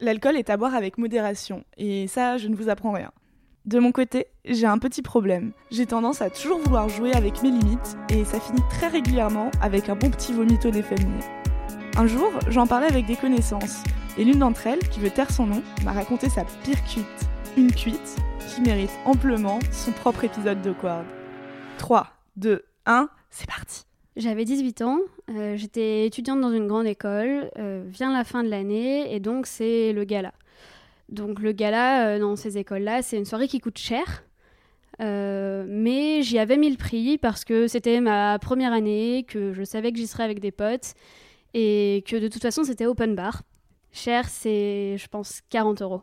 L'alcool est à boire avec modération, et ça, je ne vous apprends rien. De mon côté, j'ai un petit problème. J'ai tendance à toujours vouloir jouer avec mes limites, et ça finit très régulièrement avec un bon petit vomito défaminé. Un jour, j'en parlais avec des connaissances, et l'une d'entre elles, qui veut taire son nom, m'a raconté sa pire cuite. Une cuite qui mérite amplement son propre épisode de Quard. 3, 2, 1, c'est parti J'avais 18 ans, euh, j'étais étudiante dans une grande école, euh, vient la fin de l'année, et donc c'est le gala. Donc le gala euh, dans ces écoles-là, c'est une soirée qui coûte cher, euh, mais j'y avais mis le prix parce que c'était ma première année, que je savais que j'y serais avec des potes, et que de toute façon c'était open bar. Cher, c'est je pense 40 euros.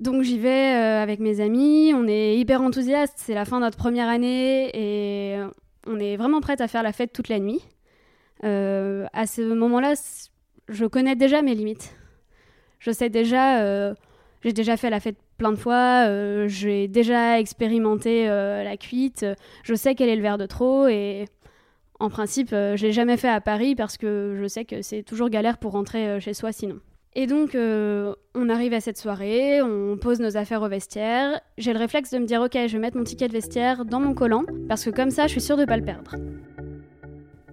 Donc j'y vais avec mes amis, on est hyper enthousiastes, c'est la fin de notre première année et on est vraiment prête à faire la fête toute la nuit. Euh, à ce moment-là, je connais déjà mes limites. Je sais déjà, euh, j'ai déjà fait la fête plein de fois, euh, j'ai déjà expérimenté la cuite, je sais quel est le verre de trop et en principe, je l'ai jamais fait à Paris parce que je sais que c'est toujours galère pour rentrer chez soi sinon. Et donc, euh, on arrive à cette soirée, on pose nos affaires au vestiaire. J'ai le réflexe de me dire, ok, je vais mettre mon ticket de vestiaire dans mon collant, parce que comme ça, je suis sûre de pas le perdre.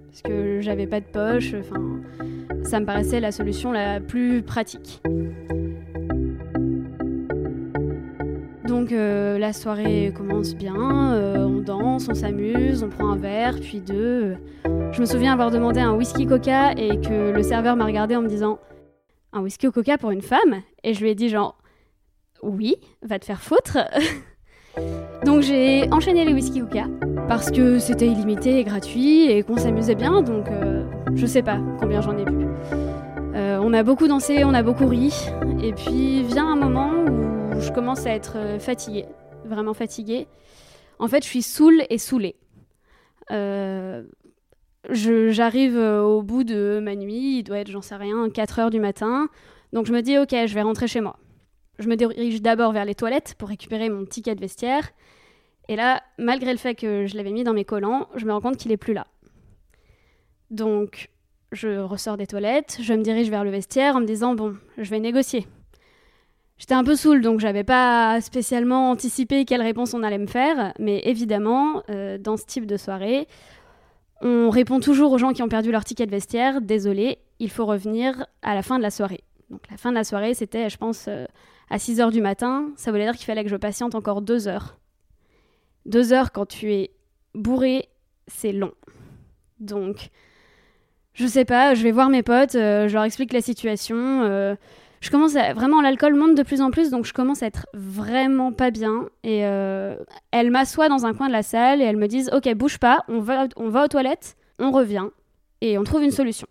Parce que j'avais pas de poche, enfin, ça me paraissait la solution la plus pratique. Donc euh, la soirée commence bien, euh, on danse, on s'amuse, on prend un verre, puis deux. Je me souviens avoir demandé un whisky coca et que le serveur m'a regardé en me disant un whisky au coca pour une femme Et je lui ai dit genre oui, va te faire foutre. donc j'ai enchaîné les whisky coca parce que c'était illimité et gratuit et qu'on s'amusait bien, donc euh, je sais pas combien j'en ai bu. Euh, on a beaucoup dansé, on a beaucoup ri, et puis vient un moment où je commence à être euh, fatiguée, vraiment fatiguée. En fait, je suis saoule et saoulée. J'arrive euh, au bout de ma nuit, il doit être, j'en sais rien, 4 heures du matin. Donc je me dis, ok, je vais rentrer chez moi. Je me dirige d'abord vers les toilettes pour récupérer mon ticket de vestiaire. Et là, malgré le fait que je l'avais mis dans mes collants, je me rends compte qu'il est plus là. Donc je ressors des toilettes, je me dirige vers le vestiaire en me disant, bon, je vais négocier. J'étais un peu saoule, donc j'avais pas spécialement anticipé quelle réponse on allait me faire, mais évidemment, euh, dans ce type de soirée, on répond toujours aux gens qui ont perdu leur ticket de vestiaire, désolé, il faut revenir à la fin de la soirée. Donc la fin de la soirée, c'était, je pense, euh, à 6 heures du matin, ça voulait dire qu'il fallait que je patiente encore deux heures. Deux heures quand tu es bourré, c'est long. Donc, je sais pas, je vais voir mes potes, euh, je leur explique la situation. euh, je commence. Vraiment, l'alcool monte de plus en plus, donc je commence à être vraiment pas bien. Et euh, elle m'assoit dans un coin de la salle et elles me disent Ok, bouge pas, on va, on va aux toilettes, on revient et on trouve une solution.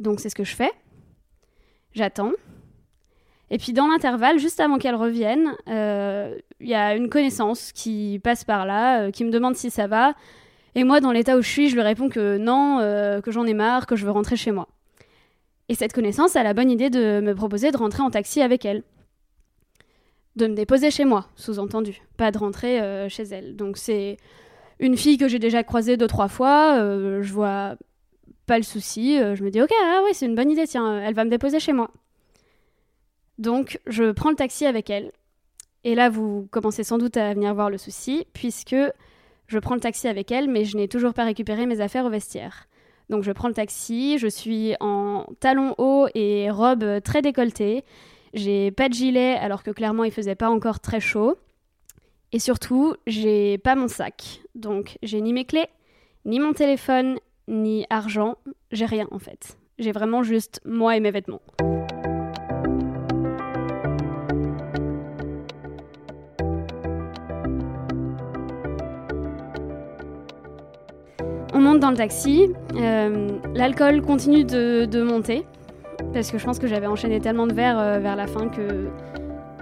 Donc c'est ce que je fais. J'attends. Et puis dans l'intervalle, juste avant qu'elles reviennent, euh, il y a une connaissance qui passe par là, euh, qui me demande si ça va. Et moi, dans l'état où je suis, je lui réponds que non, euh, que j'en ai marre, que je veux rentrer chez moi. Et cette connaissance a la bonne idée de me proposer de rentrer en taxi avec elle. De me déposer chez moi, sous-entendu, pas de rentrer euh, chez elle. Donc c'est une fille que j'ai déjà croisée deux, trois fois, euh, je vois pas le souci, euh, je me dis ok, ah oui, c'est une bonne idée, tiens, elle va me déposer chez moi. Donc je prends le taxi avec elle. Et là, vous commencez sans doute à venir voir le souci, puisque je prends le taxi avec elle, mais je n'ai toujours pas récupéré mes affaires au vestiaire. Donc je prends le taxi, je suis en talons hauts et robe très décolletée. J'ai pas de gilet alors que clairement il faisait pas encore très chaud. Et surtout, j'ai pas mon sac. Donc j'ai ni mes clés, ni mon téléphone, ni argent. J'ai rien en fait. J'ai vraiment juste moi et mes vêtements. Dans le taxi, euh, l'alcool continue de, de monter, parce que je pense que j'avais enchaîné tellement de verres euh, vers la fin que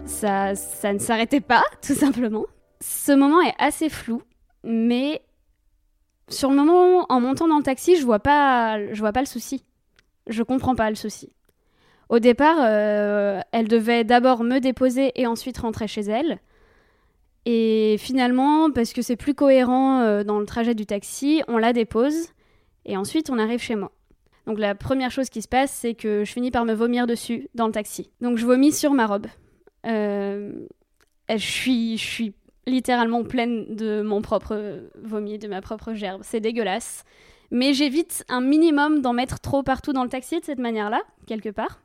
ça, ça ne s'arrêtait pas, tout simplement. Ce moment est assez flou, mais sur le moment, en montant dans le taxi, je vois pas, je vois pas le souci. Je comprends pas le souci. Au départ, euh, elle devait d'abord me déposer et ensuite rentrer chez elle. Et finalement, parce que c'est plus cohérent euh, dans le trajet du taxi, on la dépose et ensuite on arrive chez moi. Donc la première chose qui se passe, c'est que je finis par me vomir dessus dans le taxi. Donc je vomis sur ma robe. Euh, je, suis, je suis littéralement pleine de mon propre vomi, de ma propre gerbe. C'est dégueulasse. Mais j'évite un minimum d'en mettre trop partout dans le taxi de cette manière-là, quelque part.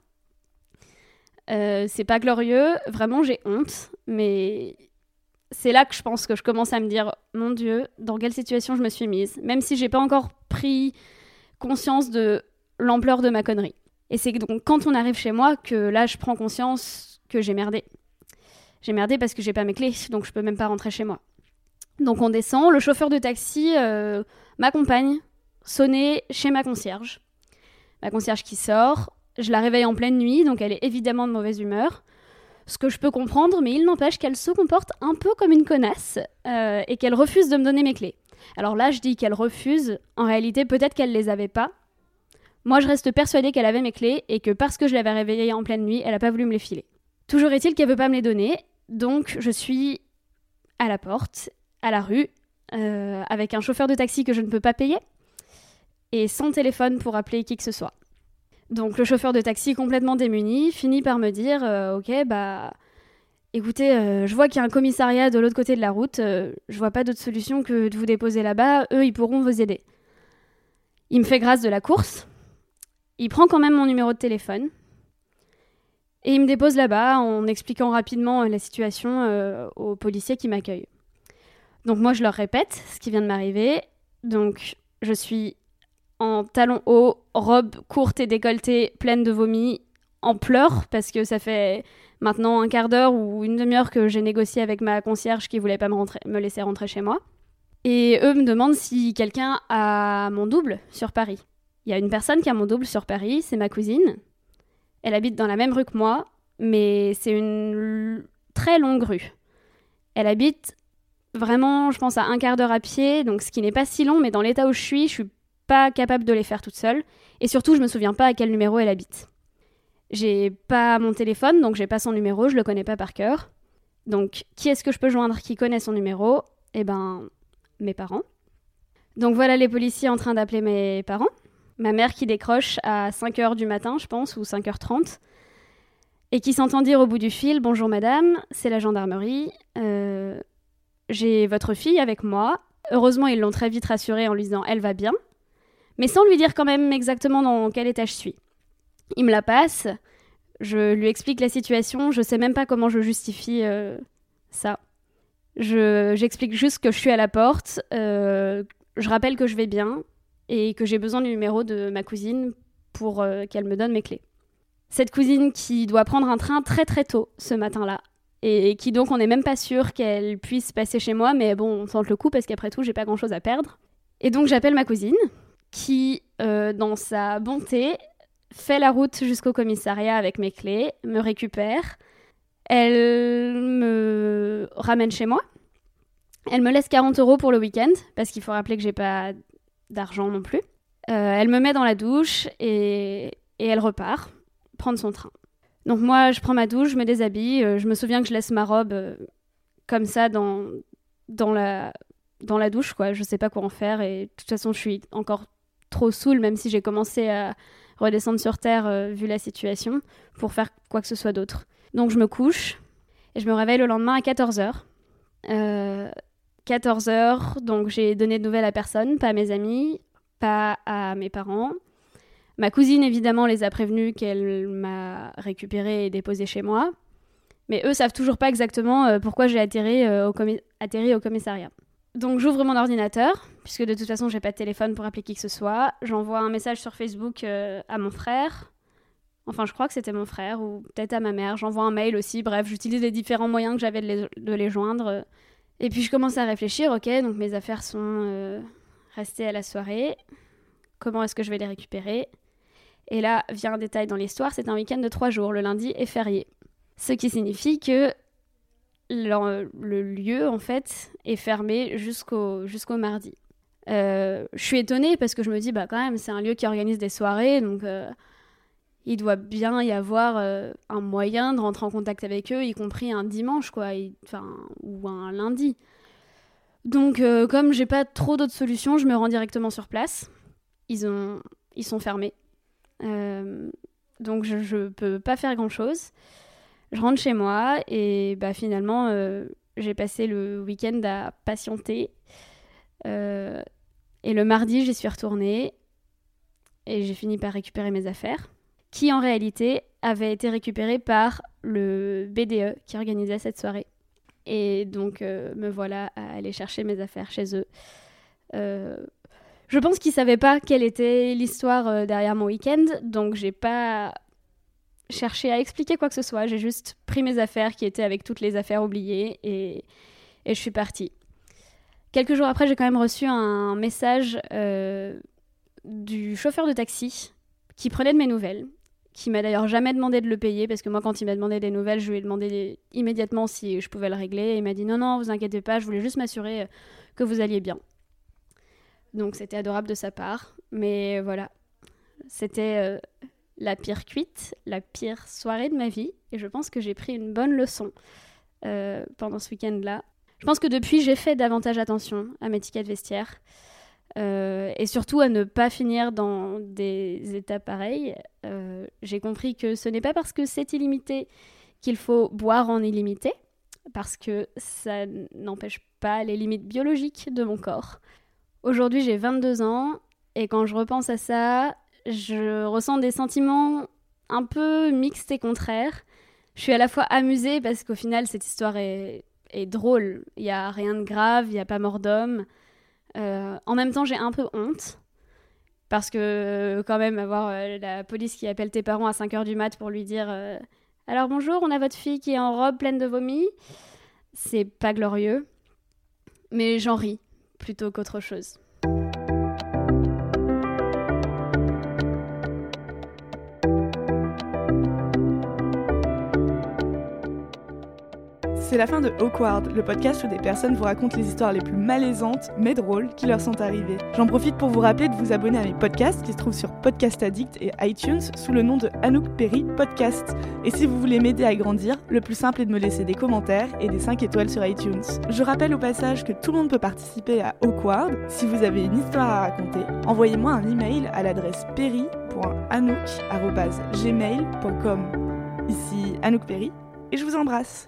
Euh, c'est pas glorieux, vraiment j'ai honte, mais c'est là que je pense que je commence à me dire mon Dieu, dans quelle situation je me suis mise, même si j'ai pas encore pris conscience de l'ampleur de ma connerie. Et c'est donc quand on arrive chez moi que là je prends conscience que j'ai merdé. J'ai merdé parce que j'ai pas mes clés, donc je peux même pas rentrer chez moi. Donc on descend, le chauffeur de taxi euh, m'accompagne sonner chez ma concierge. Ma concierge qui sort, je la réveille en pleine nuit, donc elle est évidemment de mauvaise humeur. Ce que je peux comprendre, mais il n'empêche qu'elle se comporte un peu comme une connasse euh, et qu'elle refuse de me donner mes clés. Alors là, je dis qu'elle refuse. En réalité, peut-être qu'elle les avait pas. Moi, je reste persuadée qu'elle avait mes clés et que parce que je l'avais réveillée en pleine nuit, elle n'a pas voulu me les filer. Toujours est-il qu'elle veut pas me les donner, donc je suis à la porte, à la rue, euh, avec un chauffeur de taxi que je ne peux pas payer et sans téléphone pour appeler qui que ce soit. Donc le chauffeur de taxi complètement démuni finit par me dire euh, ok bah écoutez euh, je vois qu'il y a un commissariat de l'autre côté de la route euh, je vois pas d'autre solution que de vous déposer là-bas eux ils pourront vous aider. Il me fait grâce de la course il prend quand même mon numéro de téléphone et il me dépose là-bas en expliquant rapidement la situation aux policiers qui m'accueillent. Donc moi je leur répète ce qui vient de m'arriver donc je suis en talons hauts, robe courte et décolletée, pleine de vomi, en pleurs, parce que ça fait maintenant un quart d'heure ou une demi-heure que j'ai négocié avec ma concierge qui voulait pas me, me laisser rentrer chez moi. Et eux me demandent si quelqu'un a mon double sur Paris. Il y a une personne qui a mon double sur Paris, c'est ma cousine. Elle habite dans la même rue que moi, mais c'est une très longue rue. Elle habite vraiment, je pense, à un quart d'heure à pied, donc ce qui n'est pas si long, mais dans l'état où je suis, je suis pas capable de les faire toute seule. Et surtout, je me souviens pas à quel numéro elle habite. J'ai pas mon téléphone, donc j'ai pas son numéro, je le connais pas par cœur. Donc, qui est-ce que je peux joindre qui connaît son numéro? Eh ben, mes parents. Donc voilà les policiers en train d'appeler mes parents. Ma mère qui décroche à 5h du matin, je pense, ou 5h30, et qui s'entend dire au bout du fil Bonjour madame, c'est la gendarmerie. Euh, j'ai votre fille avec moi. Heureusement, ils l'ont très vite rassurée en lui disant Elle va bien mais sans lui dire quand même exactement dans quel état je suis. Il me la passe, je lui explique la situation, je sais même pas comment je justifie euh, ça. J'explique juste que je suis à la porte, euh, je rappelle que je vais bien et que j'ai besoin du numéro de ma cousine pour euh, qu'elle me donne mes clés. Cette cousine qui doit prendre un train très très tôt ce matin-là et qui donc on n'est même pas sûr qu'elle puisse passer chez moi, mais bon, on tente le coup parce qu'après tout, j'ai pas grand chose à perdre. Et donc j'appelle ma cousine qui, euh, dans sa bonté, fait la route jusqu'au commissariat avec mes clés, me récupère, elle me ramène chez moi, elle me laisse 40 euros pour le week-end, parce qu'il faut rappeler que j'ai pas d'argent non plus. Euh, elle me met dans la douche et, elle repart prendre son train. Donc moi, je prends ma douche, je me déshabille, euh, je me souviens que je laisse ma robe comme ça dans, dans, la, dans la douche, quoi. Je sais pas quoi en faire et de toute façon, je suis encore trop saoul, même si j'ai commencé à redescendre sur Terre euh, vu la situation, pour faire quoi que ce soit d'autre. Donc je me couche et je me réveille le lendemain à 14h. 14h, donc j'ai donné de nouvelles à personne, pas à mes amis, pas à mes parents. Ma cousine, évidemment, les a prévenus qu'elle m'a récupéré et déposé chez moi. Mais eux savent toujours pas exactement euh, pourquoi j'ai euh, atterri au commissariat. Donc j'ouvre mon ordinateur, puisque de toute façon j'ai pas de téléphone pour appeler qui que ce soit. J'envoie un message sur Facebook euh, à mon frère. Enfin, je crois que c'était mon frère, ou peut-être à ma mère. J'envoie un mail aussi. Bref, j'utilise les différents moyens que j'avais de, les, joindre. Et puis je commence à réfléchir. Ok, donc mes affaires sont euh, restées à la soirée. Comment est-ce que je vais les récupérer? Et là vient un détail dans l'histoire, c'est un week-end de trois jours, le lundi est férié. Ce qui signifie que le, lieu, en fait, est fermé jusqu'au jusqu'au mardi. Euh, je suis étonnée parce que je me dis, bah quand même, c'est un lieu qui organise des soirées, donc euh, il doit bien y avoir euh, un moyen de rentrer en contact avec eux, y compris un dimanche, quoi, enfin, ou un lundi. Donc, comme j'ai pas trop d'autres solutions, je me rends directement sur place. Ils, ont, ils sont fermés. donc, je, je peux pas faire grand chose. Je rentre chez moi et bah, finalement, j'ai passé le week-end à patienter. Euh, et le mardi, j'y suis retournée et j'ai fini par récupérer mes affaires, qui en réalité avaient été récupérées par le BDE qui organisait cette soirée. Et donc euh, me voilà à aller chercher mes affaires chez eux. Euh, je pense qu'ils savaient pas quelle était l'histoire euh, derrière mon week-end, donc j'ai pas cherché à expliquer quoi que ce soit. J'ai juste pris mes affaires qui étaient avec toutes les affaires oubliées et, et je suis partie. Quelques jours après, j'ai quand même reçu un message euh, du chauffeur de taxi qui prenait de mes nouvelles, qui m'a d'ailleurs jamais demandé de le payer, parce que moi, quand il m'a demandé des nouvelles, je lui ai demandé immédiatement si je pouvais le régler. Et il m'a dit non, non, vous inquiétez pas, je voulais juste m'assurer euh, que vous alliez bien. Donc c'était adorable de sa part. Mais voilà, c'était euh, la pire cuite, la pire soirée de ma vie. Et je pense que j'ai pris une bonne leçon pendant ce week-end-là. Je pense que depuis, j'ai fait davantage attention à mes tickets de vestiaire. Euh, et surtout à ne pas finir dans des états pareils. Euh, j'ai compris que ce n'est pas parce que c'est illimité qu'il faut boire en illimité, parce que ça n'empêche pas les limites biologiques de mon corps. Aujourd'hui, j'ai 22 ans, et quand je repense à ça, je ressens des sentiments un peu mixtes et contraires. Je suis à la fois amusée parce qu'au final, cette histoire est drôle. Il n'y a rien de grave, il n'y a pas mort d'homme. Euh, en même temps, j'ai un peu honte. Parce que, quand même, avoir euh, la police qui appelle tes parents à 5h du mat pour lui dire euh, Alors bonjour, on a votre fille qui est en robe pleine de vomi, c'est pas glorieux. Mais j'en ris plutôt qu'autre chose. C'est la fin de Awkward, le podcast où des personnes vous racontent les histoires les plus malaisantes mais drôles qui leur sont arrivées. J'en profite pour vous rappeler de vous abonner à mes podcasts qui se trouvent sur Podcast Addict et iTunes sous le nom de Anouk Perry Podcast. Et si vous voulez m'aider à grandir, le plus simple est de me laisser des commentaires et des 5 étoiles sur iTunes. Je rappelle au passage que tout le monde peut participer à Awkward. Si vous avez une histoire à raconter, envoyez-moi un email à l'adresse perry.anouk.gmail.com. Ici Anouk Perry et je vous embrasse.